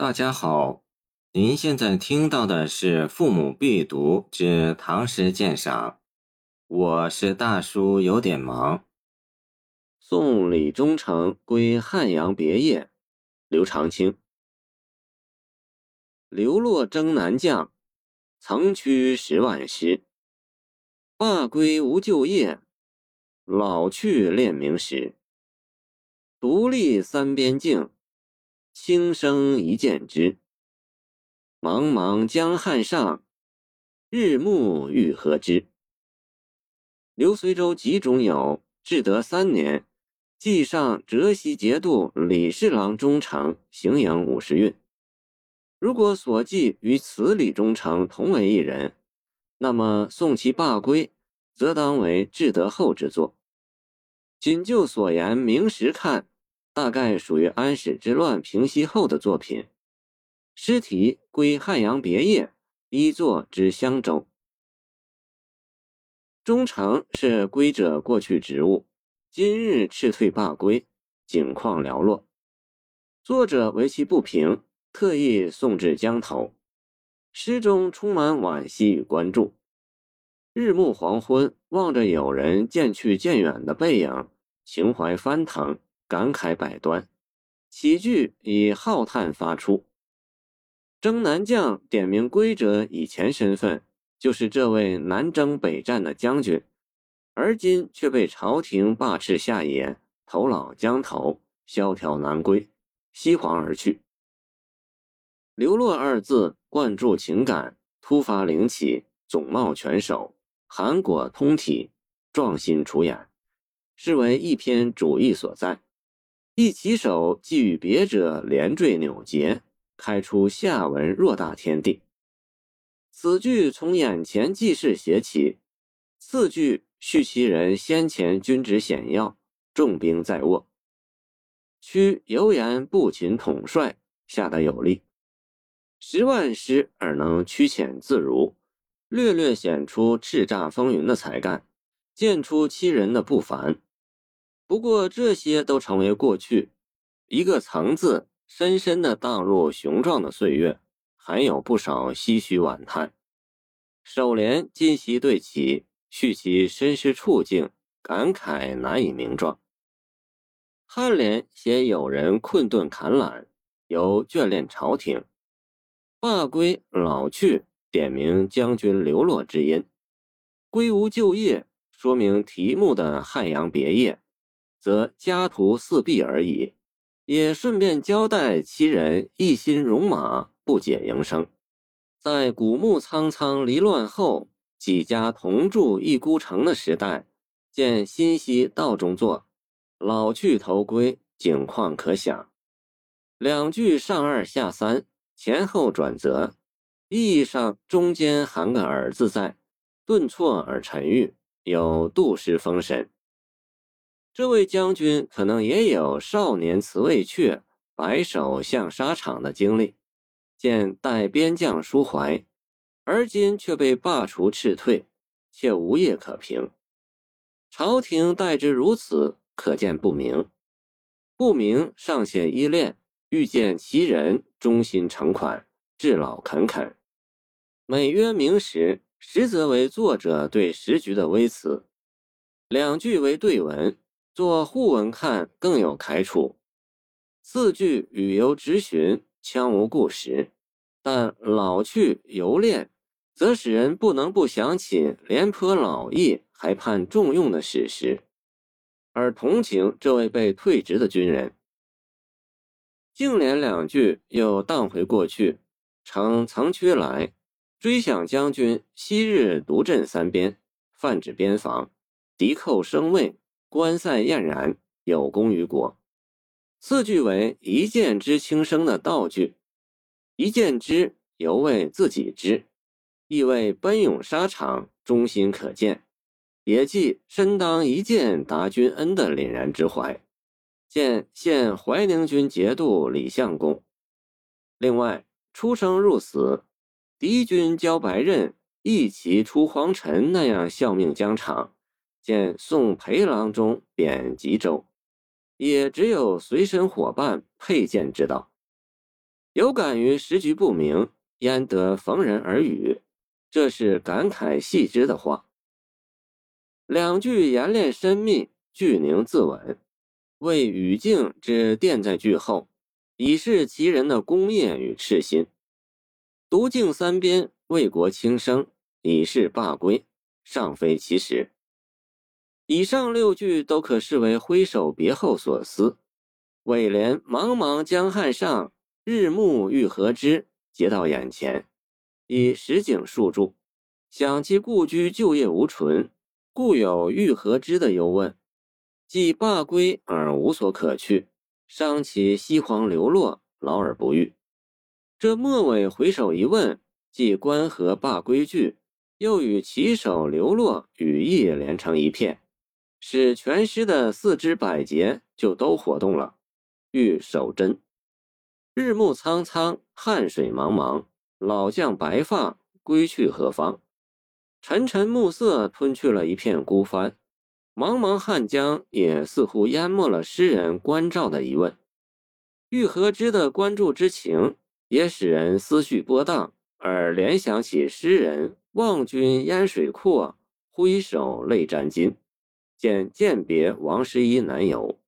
大家好，您现在听到的是《父母必读之唐诗鉴赏》，我是大叔，有点忙。送李忠诚归汉阳别业，刘长卿。流落征南将，曾驱十万师。罢归无旧业，老去恋名时。独立三边境。轻声一见之，茫茫江汉上，日暮欲何之？刘随州集中有至德三年，记上浙西节度李侍郎忠诚行营五十韵。如果所记与此李忠诚同为一人，那么送其罢归，则当为至德后之作。仅就所言明实看。大概属于安史之乱平息后的作品。诗题归汉阳别业，一作之襄州。忠诚是归者过去职务，今日斥退罢归，景况寥落。作者为其不平，特意送至江头。诗中充满惋惜与关注。日暮黄昏，望着友人渐去渐远的背影，情怀翻腾。感慨百端，起句以浩叹发出。征南将点名归者以前身份，就是这位南征北战的将军，而今却被朝廷罢斥下野，投老江头，萧条南归，西黄而去。流落二字灌注情感，突发灵起，总貌全首，含裹通体，壮心出眼，是为一篇主意所在。一起手既与别者连缀扭结，开出下文偌大天地。此句从眼前记事写起，次句叙其人先前军职险要，重兵在握，屈犹言步秦统帅，下得有力。十万师而能屈遣自如，略略显出叱咤风云的才干，见出其人的不凡。不过这些都成为过去，一个“曾”字深深的荡入雄壮的岁月，还有不少唏嘘惋叹。首联今昔对起，叙其身世处境，感慨难以名状。颔联写友人困顿坎懒，由眷恋朝廷；罢归老去，点明将军流落之因；归无就业，说明题目的汉阳别业。则家徒四壁而已，也顺便交代其人一心戎马，不解营生。在古墓苍苍离乱后，几家同住一孤城的时代，见新溪道中作，老去头归，景况可想。两句上二下三，前后转折，意义上中间含个“耳”字在，顿挫而沉郁，有杜诗风神。这位将军可能也有少年辞未却，白首向沙场的经历，见待边将抒怀，而今却被罢黜斥退，且无业可凭。朝廷待之如此，可见不明。不明尚显依恋，欲见其人忠心诚款，至老恳恳。美曰明时，实则为作者对时局的微词。两句为对文。做互文看更有楷处，四句语犹直寻，腔无故实，但老去犹恋，则使人不能不想起廉颇老矣还盼重用的史实，而同情这位被退职的军人。净联两句又荡回过去，称曾缺来，追想将军昔日独镇三边，泛指边防，敌寇生畏。观赛晏然，有功于国。四句为一箭之轻生的道句，一箭之犹为自己之，意为奔涌沙场，忠心可见，也即身当一剑答君恩的凛然之怀。见现怀宁军节度李相公。另外，出生入死，敌军交白刃，一骑出黄尘那样效命疆场。见宋裴郎中贬吉州，也只有随身伙伴佩剑之道。有感于时局不明，焉得逢人而语？这是感慨细之的话。两句言练深密，句宁自稳，为语境之垫在句后，以示其人的功业与赤心。独敬三边，为国轻生，以示罢归，尚非其时。以上六句都可视为挥手别后所思。尾联“茫茫江汉上，日暮欲何之”接到眼前，以实景述注，想其故居旧业无存，故有欲何之的忧问，既罢归而无所可去，伤其西皇流落，劳而不遇。这末尾回首一问，既关河罢归句，又与骑手流落语意连成一片，使全诗的四肢百节就都活动了。欲守贞，日暮苍苍，汉水茫茫，老将白发归去何方？沉沉暮色吞去了一片孤帆，茫茫汉江也似乎淹没了诗人关照的疑问。欲何之的关注之情，也使人思绪波荡，而联想起诗人望君烟水阔，挥手泪沾襟，简鉴别王十一男友。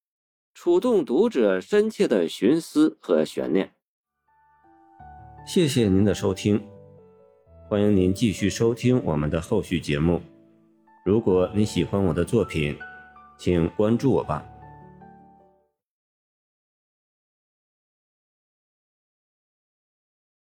触动读者深切的寻思和悬念。谢谢您的收听，欢迎您继续收听我们的后续节目。如果你喜欢我的作品，请关注我吧。